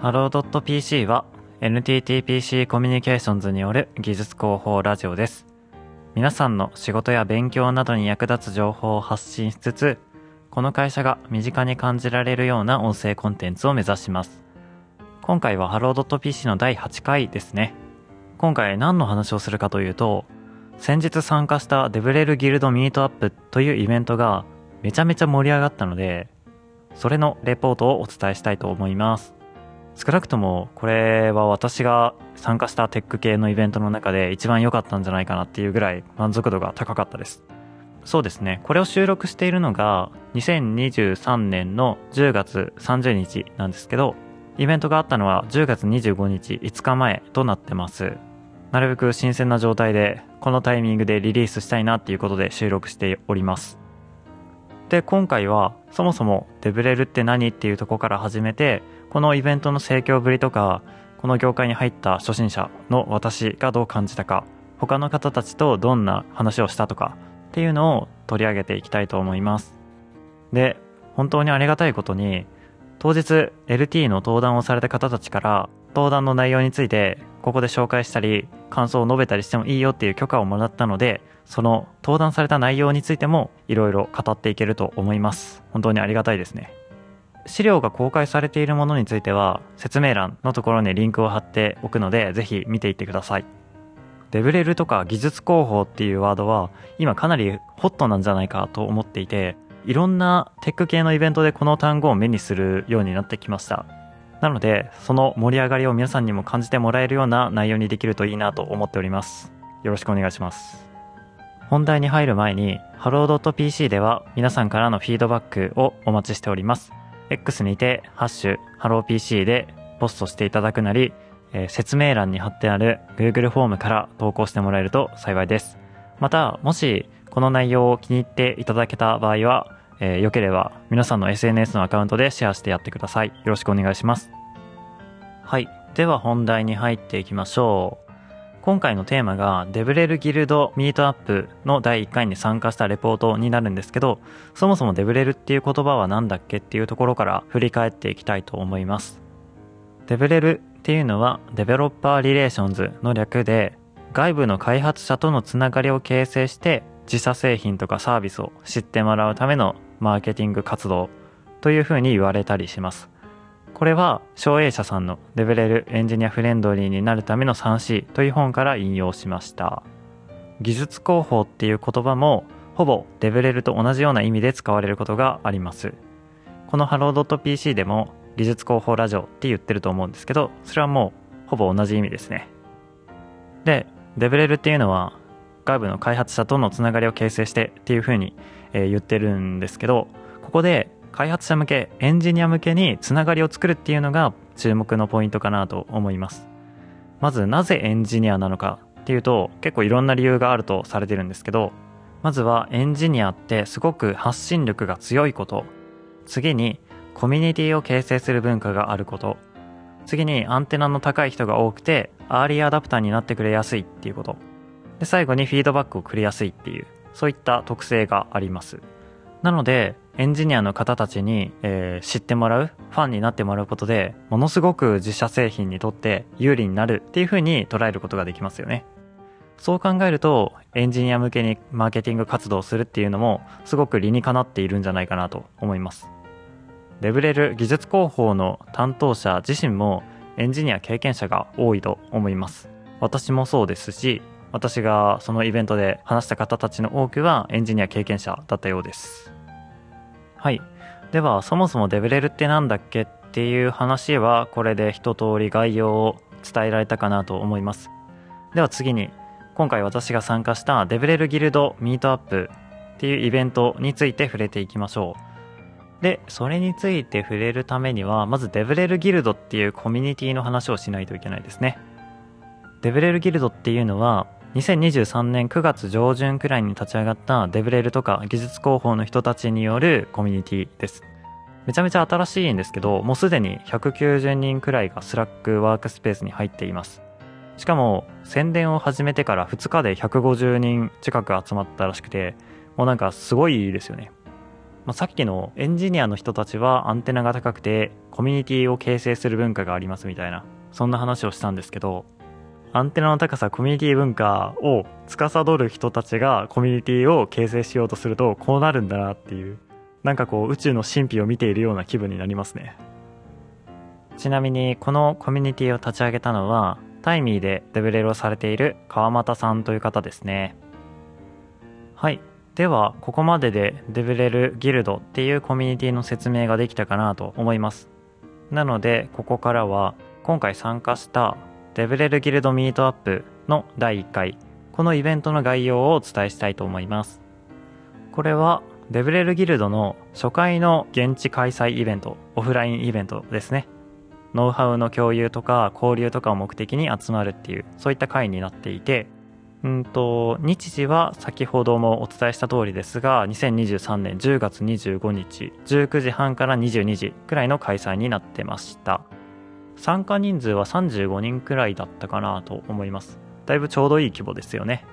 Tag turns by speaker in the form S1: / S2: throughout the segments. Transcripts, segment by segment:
S1: ハロー .pc は NTTPC コミュニケーションズによる技術広報ラジオです。皆さんの仕事や勉強などに役立つ情報を発信しつつ、この会社が身近に感じられるような音声コンテンツを目指します。今回はハロー .pc の第8回ですね。今回何の話をするかというと、先日参加した DevRel Guild Meetup というイベントがめちゃめちゃ盛り上がったので、それのレポートをお伝えしたいと思います。少なくともこれは私が参加したテック系のイベントの中で一番良かったんじゃないかなっていうぐらい満足度が高かったです。そうですね。これを収録しているのが2023年の10月30日なんですけど、イベントがあったのは10月25日5日前となってます。なるべく新鮮な状態でこのタイミングでリリースしたいなっていうことで収録しております。で、今回はそもそもデブレルって何っていうとこから始めて、このイベントの盛況ぶりとか、この業界に入った初心者の私がどう感じたか、他の方たちとどんな話をしたとかっていうのを取り上げていきたいと思います。で、本当にありがたいことに、当日 LT の登壇をされた方たちから登壇の内容についてここで紹介したり感想を述べたりしてもいいよっていう許可をもらったのでその登壇された内容についてもいろいろ語っていけると思います本当にありがたいですね資料が公開されているものについては説明欄のところにリンクを貼っておくのでぜひ見ていってくださいデブレルとか技術広報っていうワードは今かなりホットなんじゃないかと思っていていろんなテック系のイベントでこの単語を目にするようになってきましたなので、その盛り上がりを皆さんにも感じてもらえるような内容にできるといいなと思っております。よろしくお願いします。本題に入る前に、ハロー .pc では皆さんからのフィードバックをお待ちしております。X にて、ハッシュ、ハロー PC でポストしていただくなり、えー、説明欄に貼ってある Google フォームから投稿してもらえると幸いです。また、もしこの内容を気に入っていただけた場合は、えー、よければ皆さんの SNS のアカウントでシェアしてやってください。よろしくお願いします。はい。では本題に入っていきましょう。今回のテーマが DevRel Guild Meetup の第1回に参加したレポートになるんですけど、そもそもデブレルっていう言葉は何だっけっていうところから振り返っていきたいと思います。デブレルっていうのはデベロッパーリレーションズの略で、外部の開発者とのつながりを形成して自社製品とかサービスを知ってもらうためのマーケティング活動というふうに言われたりします。これは、翔泳社さんの DevRel エンジニアフレンドリーになるための 3C という本から引用しました。技術広報っていう言葉も、ほぼデブレルと同じような意味で使われることがあります。このハロー .pc でも技術広報ラジオって言ってると思うんですけど、それはもうほぼ同じ意味ですね。で、デブレルっていうのは外部の開発者とのつながりを形成してっていうふうにえ、言ってるんですけどここで開発者向けエンジニア向けにつながりを作るっていうのが注目のポイントかなと思います。まずなぜエンジニアなのかっていうと結構いろんな理由があるとされてるんですけどまずはエンジニアってすごく発信力が強いこと。次にコミュニティを形成する文化があること。次にアンテナの高い人が多くてアーリーアダプターになってくれやすいっていうこと。で最後にフィードバックをくれやすいっていうそういった特性があります。なので、エンジニアの方たちに、えー、知ってもらう、ファンになってもらうことで、ものすごく自社製品にとって有利になるっていう風に捉えることができますよね。そう考えると、エンジニア向けにマーケティング活動をするっていうのも、すごく理にかなっているんじゃないかなと思います。レブレル技術広報の担当者自身もエンジニア経験者が多いと思います。私もそうですし、私がそのイベントで話した方たちの多くはエンジニア経験者だったようです。はい。では、そもそもデブレルって何だっけっていう話はこれで一通り概要を伝えられたかなと思います。では次に、今回私が参加したデブレルギルドミートアップっていうイベントについて触れていきましょう。で、それについて触れるためには、まずデブレルギルドっていうコミュニティの話をしないといけないですね。デブレルギルドっていうのは、2023年9月上旬くらいに立ち上がったデブレルとか技術広報の人たちによるコミュニティです。めちゃめちゃ新しいんですけど、もうすでに190人くらいが Slack ワークスペースに入っています。しかも、宣伝を始めてから2日で150人近く集まったらしくて、もうなんかすごいですよね。まあ、さっきのエンジニアの人たちはアンテナが高くてコミュニティを形成する文化がありますみたいなそんな話をしたんですけどアンテナの高さコミュニティ文化を司る人たちがコミュニティを形成しようとするとこうなるんだなっていうなんかこう宇宙の神秘を見ているような気分になりますね。ちなみにこのコミュニティを立ち上げたのはタイミーでデブレルをされている川又さんという方ですね。はい。ではここまででデブレルギルドっていうコミュニティの説明ができたかなと思います。なのでここからは今回参加したデブレルギルドミートアップの第1回。このイベントの概要をお伝えしたいと思います。これはデブレルギルドの初回の現地開催イベントオフラインイベントですね。ノウハウの共有とか交流とかを目的に集まるっていうそういった会になっていてうんと日時は先ほどもお伝えした通りですが2023年10月25日19時半から22時くらいの開催になってました。参加人数は35人くらいだったかなと思います。だいぶちょうどいい規模ですよね。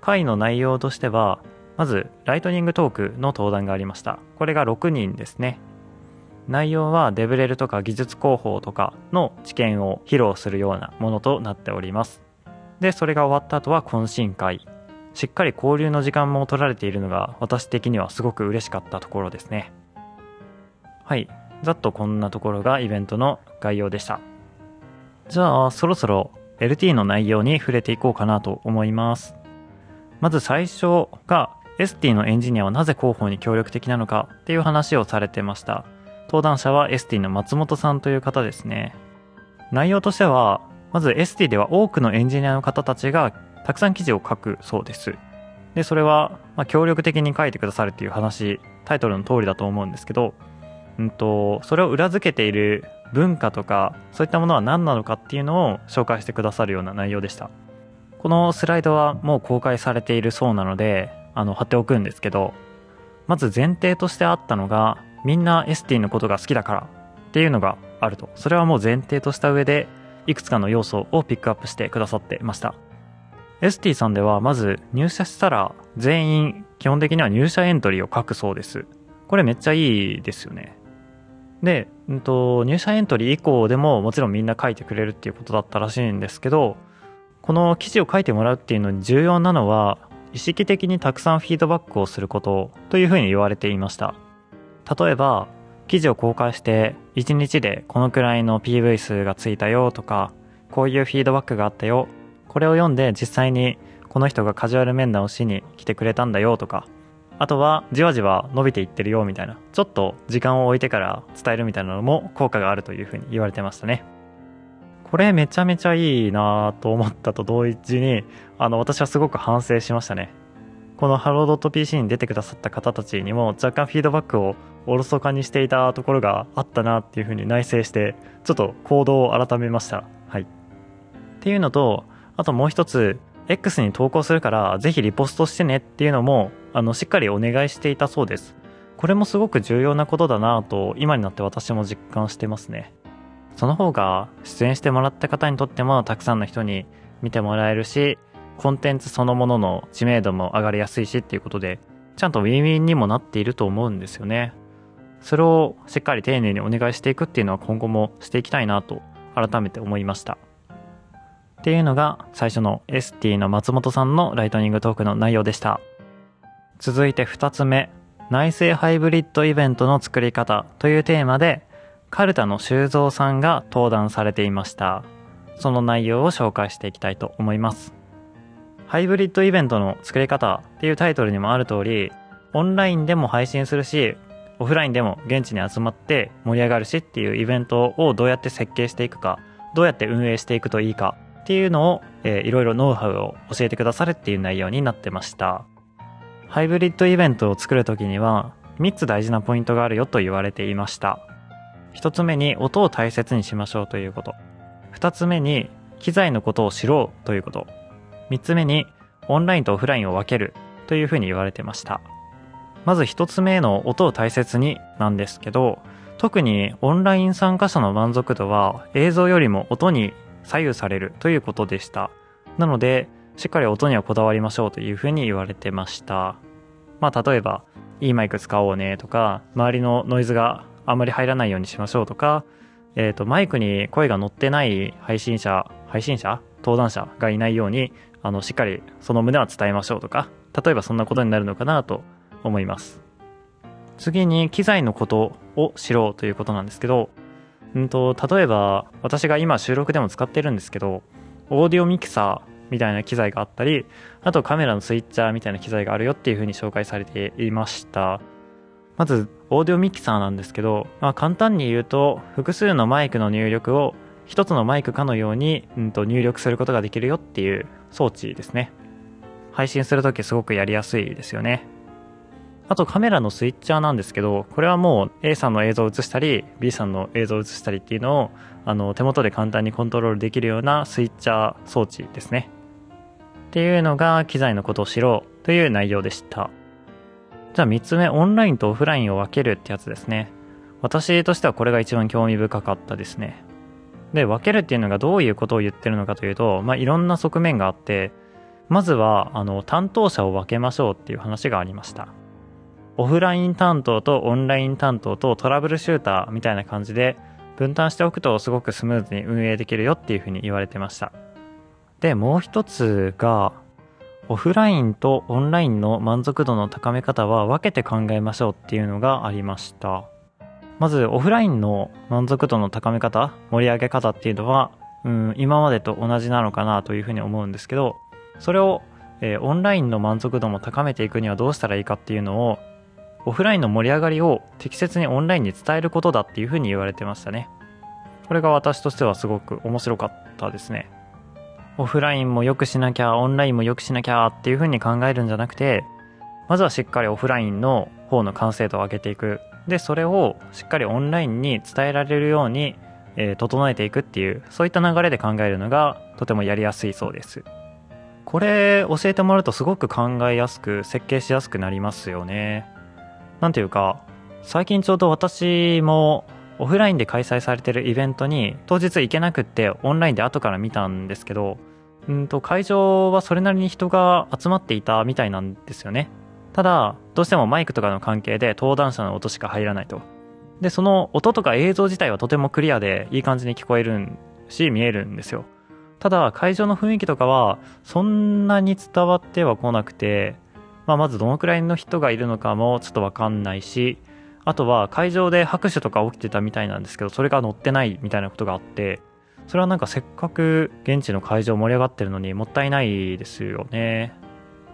S1: 会の内容としてはまずライトニングトークの登壇がありました。これが6人ですね。内容はデブレルとか技術広報とかの知見を披露するようなものとなっております。でそれが終わった後は懇親会。しっかり交流の時間も取られているのが私的にはすごく嬉しかったところですね。はい。ざっとこんなところがイベントの概要でした。じゃあそろそろ LT の内容に触れていこうかなと思います。まず最初が ST のエンジニアはなぜ広報に協力的なのかっていう話をされてました。登壇者は ST の松本さんという方ですね。内容としてはまず ST では多くのエンジニアの方たちがたくさん記事を書くそうです。で、それは、まあ、協力的に書いてくださるっていう話、タイトルの通りだと思うんですけど、うんと、それを裏付けている文化とか、そういったものは何なのかっていうのを紹介してくださるような内容でした。このスライドはもう公開されているそうなので、あの、貼っておくんですけど、まず前提としてあったのが、みんな ST のことが好きだからっていうのがあると。それはもう前提とした上で、いくつかの要素をピックアップしてくださってました。ST さんではまず入社したら全員基本的には入社エントリーを書くそうです。これめっちゃいいですよね。で、うんと、入社エントリー以降でももちろんみんな書いてくれるっていうことだったらしいんですけど、この記事を書いてもらうっていうのに重要なのは、意識的にたくさんフィードバックをすることというふうに言われていました。例えば、記事を公開して1日でこのくらいの PV 数がついたよとかこういうフィードバックがあったよこれを読んで実際にこの人がカジュアル面談をしに来てくれたんだよとかあとはじわじわ伸びていってるよみたいなちょっと時間を置いてから伝えるみたいなのも効果があるというふうに言われてましたね。これめちゃめちゃいいなと思ったと同時にあの私はすごく反省しましたね。このハロー .pc に出てくださった方たちにも若干フィードバックをおろそかにしていたところがあったなっていうふうに内省してちょっと行動を改めました。はい。っていうのとあともう一つ X に投稿するからぜひリポストしてねっていうのもあのしっかりお願いしていたそうです。これもすごく重要なことだなと今になって私も実感してますね。その方が出演してもらった方にとってもたくさんの人に見てもらえるしコンテンツそのものの知名度も上がりやすいしっていうことでちゃんとウィンウィンにもなっていると思うんですよね。それをしっかり丁寧にお願いしていくっていうのは今後もしていきたいなと改めて思いました。っていうのが最初の ST の松本さんのライトニングトークの内容でした。続いて2つ目、内製ハイブリッドイベントの作り方というテーマで、カルタの修造さんが登壇されていました。その内容を紹介していきたいと思います。ハイブリッドイベントの作り方っていうタイトルにもある通り、オンラインでも配信するし、オフラインでも現地に集まって盛り上がるしっていうイベントをどうやって設計していくかどうやって運営していくといいかっていうのを、えー、いろいろノウハウを教えてくださるっていう内容になってました。ハイブリッドイベントを作る時には3つ大事なポイントがあるよと言われていました。1つ目に音を大切にしましょうということ。2つ目に機材のことを知ろうということ。3つ目にオンラインとオフラインを分けるというふうに言われてました。まず一つ目の音を大切になんですけど、特にオンライン参加者の満足度は映像よりも音に左右されるということでした。なので、しっかり音にはこだわりましょうというふうに言われてました。まあ例えば、いいマイク使おうねとか、周りのノイズがあんまり入らないようにしましょうとか、えっ、ー、と、マイクに声が乗ってない配信者、配信者？登壇者がいないように、あの、しっかりその旨は伝えましょうとか、例えばそんなことになるのかなと思います。次に機材のことを知ろうということなんですけど、うんと、例えば私が今収録でも使ってるんですけど、オーディオミキサーみたいな機材があったり、あとカメラのスイッチャーみたいな機材があるよっていう風に紹介されていました。まず、オーディオミキサーなんですけど、まあ、簡単に言うと、複数のマイクの入力を一つのマイクかのように、うんと入力することができるよっていう装置ですね。配信するときすごくやりやすいですよね。あとカメラのスイッチャーなんですけど、これはもう A さんの映像を映したり、B さんの映像を映したりっていうのを、あの、手元で簡単にコントロールできるようなスイッチャー装置ですね。っていうのが機材のことを知ろうという内容でした。じゃあ3つ目、オンラインとオフラインを分けるってやつですね。私としてはこれが一番興味深かったですね。で、分けるっていうのがどういうことを言ってるのかというと、まあ、いろんな側面があって、まずは、あの、担当者を分けましょうっていう話がありました。オフライン担当とオンライン担当とトラブルシューターみたいな感じで分担しておくとすごくスムーズに運営できるよっていうふうに言われてました。で、もう一つが、オフラインとオンラインの満足度の高め方は分けて考えましょうっていうのがありました。まず、オフラインの満足度の高め方、盛り上げ方っていうのは、うん、今までと同じなのかなというふうに思うんですけど、それを、えー、オンラインの満足度も高めていくにはどうしたらいいかっていうのを、オフラインの盛り上がりを適切にオンラインに伝えることだっていうふうに言われてましたね。これが私としてはすごく面白かったですね。オフラインも良くしなきゃ、オンラインも良くしなきゃっていう風に考えるんじゃなくて、まずはしっかりオフラインの方の完成度を上げていく。で、それをしっかりオンラインに伝えられるように、整えていくっていう、そういった流れで考えるのがとてもやりやすいそうです。これ教えてもらうとすごく考えやすく、設計しやすくなりますよね。なんていうか、最近ちょうど私もオフラインで開催されてるイベントに当日行けなくってオンラインで後から見たんですけど、うんと会場はそれなりに人が集まっていたみたいなんですよね。ただ、どうしてもマイクとかの関係で登壇者の音しか入らないと。で、その音とか映像自体はとてもクリアでいい感じに聞こえるし、見えるんですよ。ただ、会場の雰囲気とかはそんなに伝わってはこなくて、まあ、まずどのくらいの人がいるのかもちょっとわかんないし、あとは会場で拍手とか起きてたみたいなんですけど、それが載ってないみたいなことがあって、それはなんかせっかく現地の会場盛り上がってるのにもったいないですよね。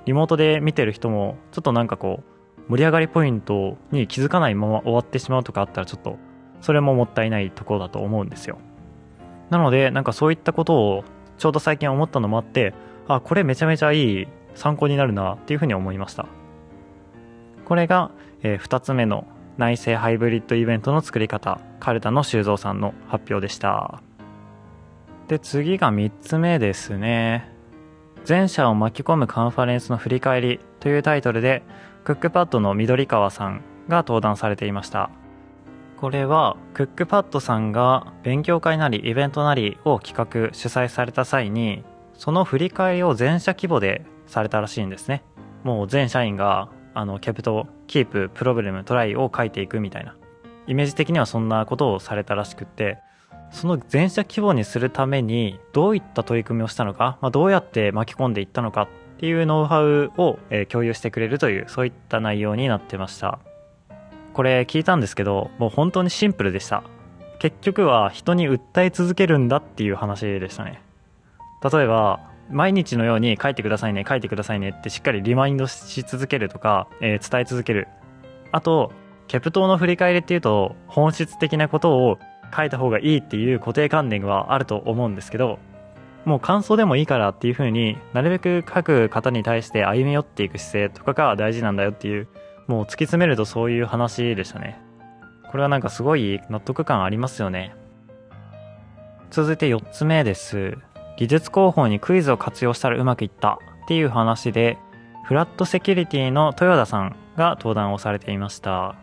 S1: リモートで見てる人も、ちょっとなんかこう、盛り上がりポイントに気づかないまま終わってしまうとかあったらちょっと、それももったいないところだと思うんですよ。なので、なんかそういったことをちょうど最近思ったのもあって、あ、これめちゃめちゃいい参考になるなっていうふうに思いました。これが、えー、2つ目の内製ハイブリッドイベントの作り方、カルタの修造さんの発表でした。で、次が3つ目ですね。全社を巻き込むカンファレンスの振り返りというタイトルで、クックパッドの緑川さんが登壇されていました。これは、クックパッドさんが勉強会なりイベントなりを企画、主催された際に、その振り返りを全社規模でされたらしいんですね。もう全社員があの、 KPT、キープ、プロブレム、トライを書いていくみたいな。イメージ的にはそんなことをされたらしくって、その全社規模にするためにどういった取り組みをしたのか、まあ、どうやって巻き込んでいったのかっていうノウハウを、え共有してくれるという、そういった内容になってました。これ聞いたんですけど、もう本当にシンプルでした。結局は人に訴え続けるんだっていう話でしたね。例えば、毎日のように書いてくださいね、書いてくださいねってしっかりリマインドし続けるとか、えー、伝え続ける。あと、キャプトの振り返りっていうと、本質的なことを書いた方がいいっていう固定観念はあると思うんですけど、もう感想でもいいからっていう風になるべく書く方に対して歩み寄っていく姿勢とかが大事なんだよっていう、もう突き詰めるとそういう話でしたね。これはなんかすごい納得感ありますよね。続いて4つ目です。技術広報にクイズを活用したらうまくいったっていう話で、フラットセキュリティの豊田さんが登壇をされていました。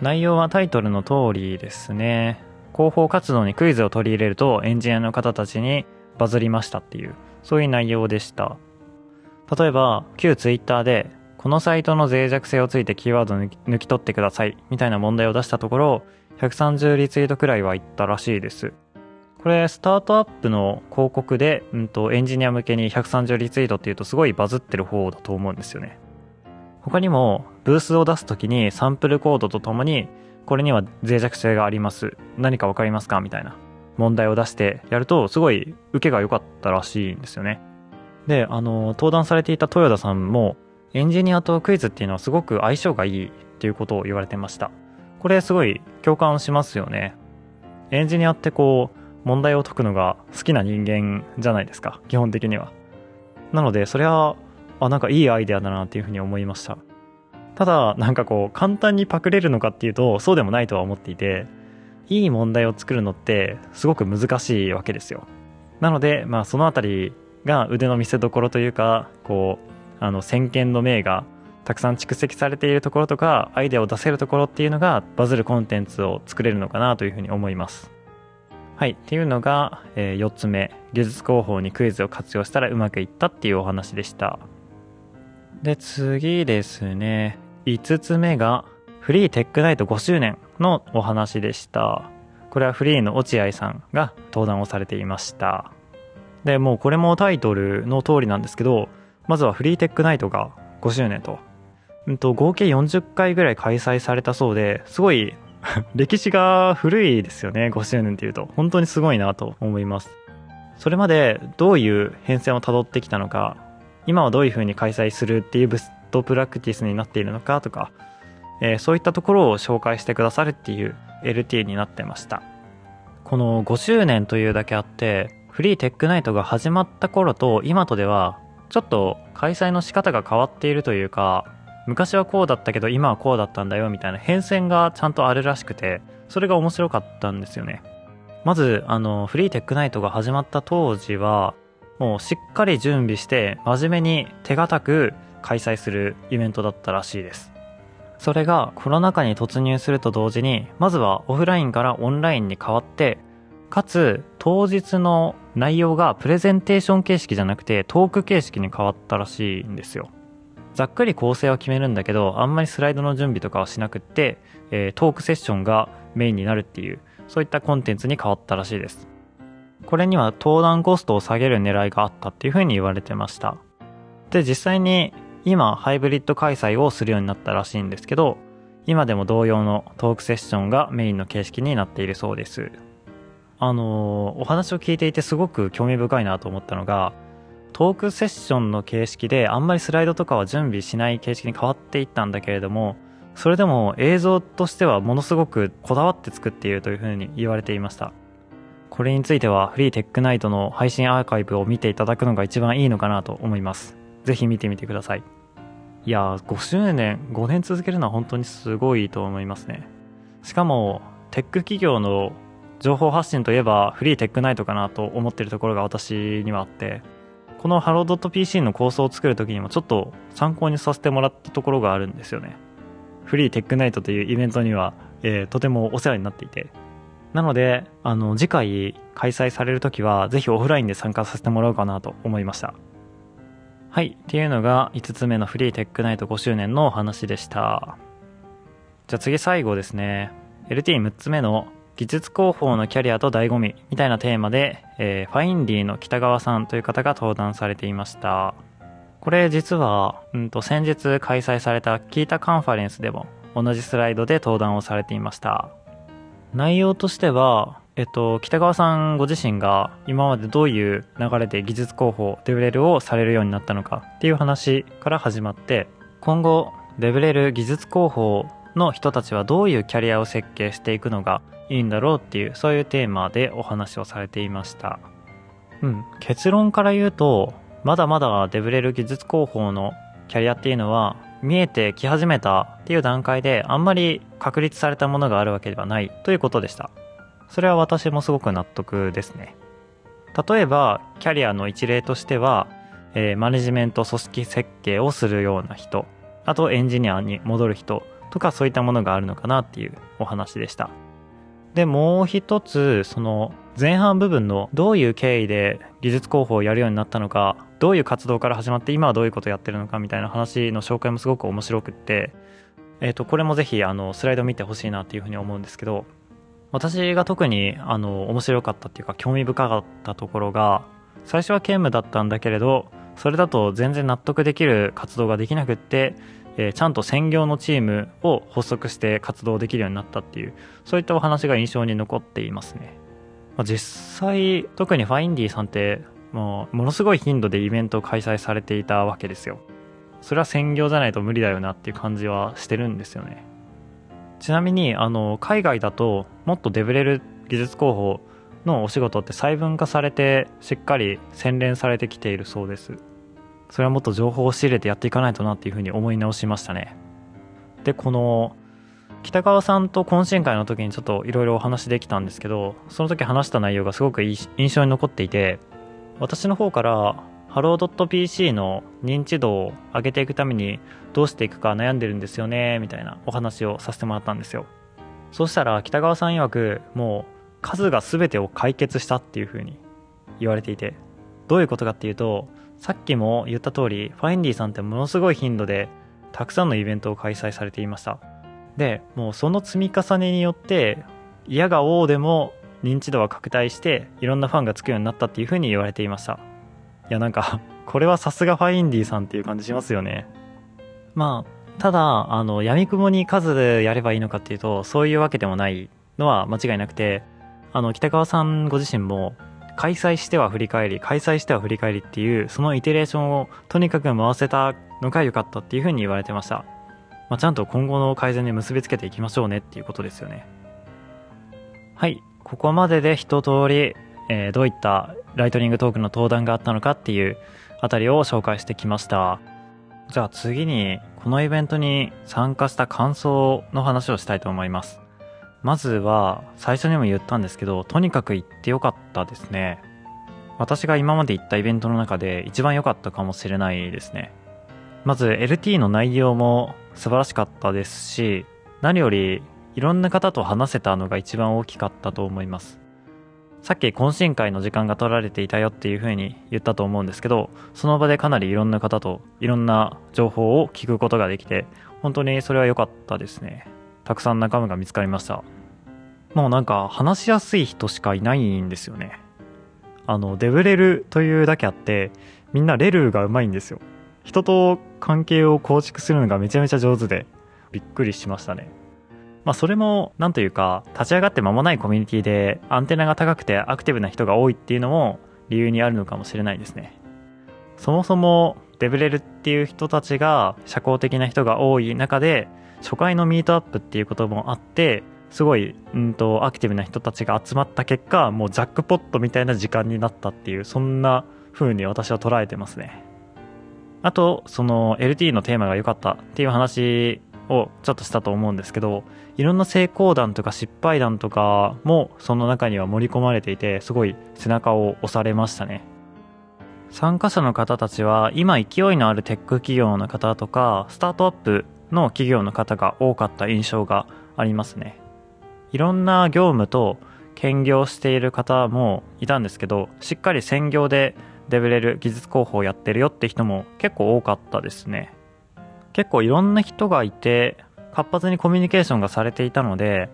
S1: 内容はタイトルの通りですね。広報活動にクイズを取り入れるとエンジニアの方たちにバズりましたっていう、そういう内容でした。例えば、旧ツイッターでこのサイトの脆弱性をついてキーワード抜き取ってくださいみたいな問題を出したところ130リツイートくらいはいったらしいですこれスタートアップの広告で、うんと、エンジニア向けに130リツイートっていうとすごいバズってる方だと思うんですよね。他にもブースを出す時にサンプルコードとともにこれには脆弱性があります。何か分かりますかみたいな問題を出してやるとすごい受けが良かったらしいんですよね。であの登壇されていた豊田さんもエンジニアとクイズっていうのはすごく相性がいいっていうことを言われてました。これすごい共感しますよね。エンジニアってこう問題を解くのが好きな人間じゃないですか基本的には。なのでそれはあなんかいいアイデアだなっていうふうに思いました。ただなんかこう簡単にパクれるのかっていうとそうでもないとは思っていていい問題を作るのってすごく難しいわけですよ。なのでまあそのあたりが腕の見せ所というかこうあの先見の明がたくさん蓄積されているところとかアイデアを出せるところっていうのがバズるコンテンツを作れるのかなというふうに思います。はいっていうのが、えー、4つ目技術広報にクイズを活用したらうまくいったっていうお話でしたで次ですね5つ目がフリーテックナイト5周年のお話でした。これはフリーの落合さんが登壇をされていました。で、もうこれもタイトルの通りなんですけど、まずはフリーテックナイトが5周年と。うんと、合計40回ぐらい開催されたそうで、すごい 歴史が古いですよね、5周年っていうと。本当にすごいなと思います。それまでどういう変遷をたどってきたのか、今はどういう風に開催するっていうベストプラクティスになっているのかとか、えー、そういったところを紹介してくださるっていう LT になってましたこの5周年というだけあってフリーテックナイトが始まった頃と今とではちょっと開催の仕方が変わっているというか昔はこうだったけど今はこうだったんだよみたいな変遷がちゃんとあるらしくてそれが面白かったんですよねまずあのフリーテックナイトが始まった当時はもうしっかり準備して真面目に手堅く開催するイベントだったらしいですそれがコロナ禍に突入すると同時に、まずはオフラインからオンラインに変わって、かつ当日の内容がプレゼンテーション形式じゃなくてトーク形式に変わったらしいんですよ。ざっくり構成は決めるんだけど、あんまりスライドの準備とかはしなくって、えー、トークセッションがメインになるっていう、そういったコンテンツに変わったらしいです。これには登壇コストを下げる狙いがあったっていうふうに言われてました。で、実際に今ハイブリッド開催をするようになったらしいんですけど今でも同様のトークセッションがメインの形式になっているそうですあのー、お話を聞いていてすごく興味深いなと思ったのがトークセッションの形式であんまりスライドとかは準備しない形式に変わっていったんだけれどもそれでも映像としてはものすごくこだわって作っているというふうに言われていました。これについてはフリーテックナイトの配信アーカイブを見ていただくのが一番いいのかなと思います。ぜひ見てみてください。いや5周年5年続けるのは本当にすごいと思いますね。しかもテック企業の情報発信といえば freee Tech Night かなと思ってるところが私にはあってこのハロー .pc の構想を作る時にもちょっと参考にさせてもらったところがあるんですよね freee Tech Night というイベントには、えー、とてもお世話になっていてなのであの次回開催される時はぜひオフラインで参加させてもらおうかなと思いましたはい。っていうのが5つ目の freee Tech Night 5周年のお話でした。じゃあ次最後ですね。LT6 つ目の技術広報のキャリアと醍醐味みたいなテーマで、えー、ファインディの北川さんという方が登壇されていました。これ実は、うんと先日開催されたキータカンファレンスでも同じスライドで登壇をされていました。内容としては、えっと、北川さんご自身が今までどういう流れで技術広報、デブレルをされるようになったのかっていう話から始まって、今後、デブレル技術広報の人たちはどういうキャリアを設計していくのがいいんだろうっていう、そういうテーマでお話をされていました。うん、結論から言うと、まだまだデブレル技術広報のキャリアっていうのは見えてき始めたっていう段階であんまり確立されたものがあるわけではないということでした。それは私もすごく納得ですね。例えば、キャリアの一例としては、えー、マネジメント組織設計をするような人、あとエンジニアに戻る人とかそういったものがあるのかなっていうお話でした。で、もう一つ、その前半部分のどういう経緯で技術広報をやるようになったのか、どういう活動から始まって今はどういうことをやってるのかみたいな話の紹介もすごく面白くってえー、とこれもぜひあのスライド見てほしいなっていうふうに思うんですけど私が特にあの面白かったっていうか興味深かったところが最初は兼務だったんだけれどそれだと全然納得できる活動ができなくって、えー、ちゃんと専業のチームを発足して活動できるようになったっていうそういったお話が印象に残っていますね、実際特にファインディさんってもうものすごい頻度でイベントを開催されていたわけですよ。それは専業じゃないと無理だよなっていう感じはしてるんですよね。ちなみにあの海外だともっとデブレル技術広報のお仕事って細分化されてしっかり洗練されてきているそうです。それはもっと情報を仕入れてやっていかないとなっていうふうに思い直しましたね。でこの北川さんと懇親会の時にちょっといろいろお話できたんですけどその時話した内容がすごく印象に残っていて私の方からハロー .pc の認知度を上げていくためにどうしていくか悩んでるんですよねみたいなお話をさせてもらったんですよ。そしたら北川さん曰くもう数が全てを解決したっていう風に言われていてどういうことかっていうとさっきも言った通りファインディさんってものすごい頻度でたくさんのイベントを開催されていました。でもうその積み重ねによって嫌が王でも認知度は拡大していろんなファンがつくようになったっていう風に言われていました。いやなんか これはさすがファインディさんっていう感じしますよね。まあただあの闇雲に数でやればいいのかっていうとそういうわけでもないのは間違いなくてあの北川さんご自身も開催しては振り返り開催しては振り返りっていうそのイテレーションをとにかく回せたのが良かったっていうふうに言われてました、まあ、ちゃんと今後の改善に結びつけていきましょうねっていうことですよねはいここまでで一通り、えー、どういったライトニングトークの登壇があったのかっていうあたりを紹介してきました。じゃあ次にこのイベントに参加した感想の話をしたいと思います。まずは最初にも言ったんですけど、とにかく行ってよかったですね。私が今まで行ったイベントの中で一番良かったかもしれないですね。まず LT の内容も素晴らしかったですし、何よりいろんな方と話せたのが一番大きかったと思います。さっき懇親会の時間が取られていたよっていう風に言ったと思うんですけど、その場でかなりいろんな方といろんな情報を聞くことができて、本当にそれは良かったですね。たくさん仲間が見つかりました。もうなんか話しやすい人しかいないんですよね。あの、デブレルというだけあって、みんなレルがうまいんですよ。人と関係を構築するのがめちゃめちゃ上手で、びっくりしましたね。まあ、それも、なんというか、立ち上がって間もないコミュニティで、アンテナが高くてアクティブな人が多いっていうのも、理由にあるのかもしれないですね。そもそも、デブレルっていう人たちが、社交的な人が多い中で、初回のミートアップっていうこともあって、すごい、うんと、アクティブな人たちが集まった結果、もうジャックポットみたいな時間になったっていう、そんな風に私は捉えてますね。あと、その LT のテーマが良かったっていう話をちょっとしたと思うんですけど、いろんな成功談とか失敗談とかもその中には盛り込まれていて、すごい背中を押されましたね。参加者の方たちは今勢いのあるテック企業の方とか、スタートアップの企業の方が多かった印象がありますね。いろんな業務と兼業している方もいたんですけど、しっかり専業でデブレル技術広報をやってるよって人も結構多かったですね。結構いろんな人がいて、活発にコミュニケーションがされていたので、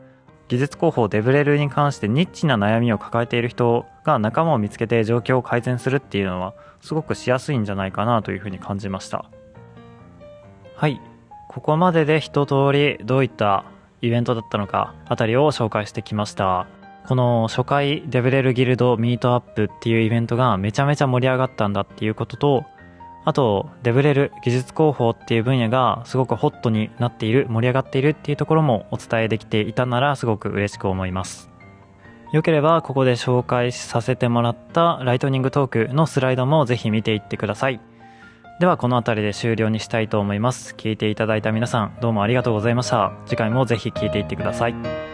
S1: 技術広報デブレルに関してニッチな悩みを抱えている人が仲間を見つけて状況を改善するっていうのはすごくしやすいんじゃないかなというふうに感じました。はい。ここまでで一通りどういったイベントだったのかあたりを紹介してきました。この初回デブレルギルドミートアップっていうイベントがめちゃめちゃ盛り上がったんだっていうことと、あと、デブレル技術広報っていう分野がすごくホットになっている、盛り上がっているっていうところもお伝えできていたならすごく嬉しく思います。よければここで紹介させてもらったライトニングトークのスライドもぜひ見ていってください。ではこの辺りで終了にしたいと思います。聞いていただいた皆さんどうもありがとうございました。次回もぜひ聞いていってください。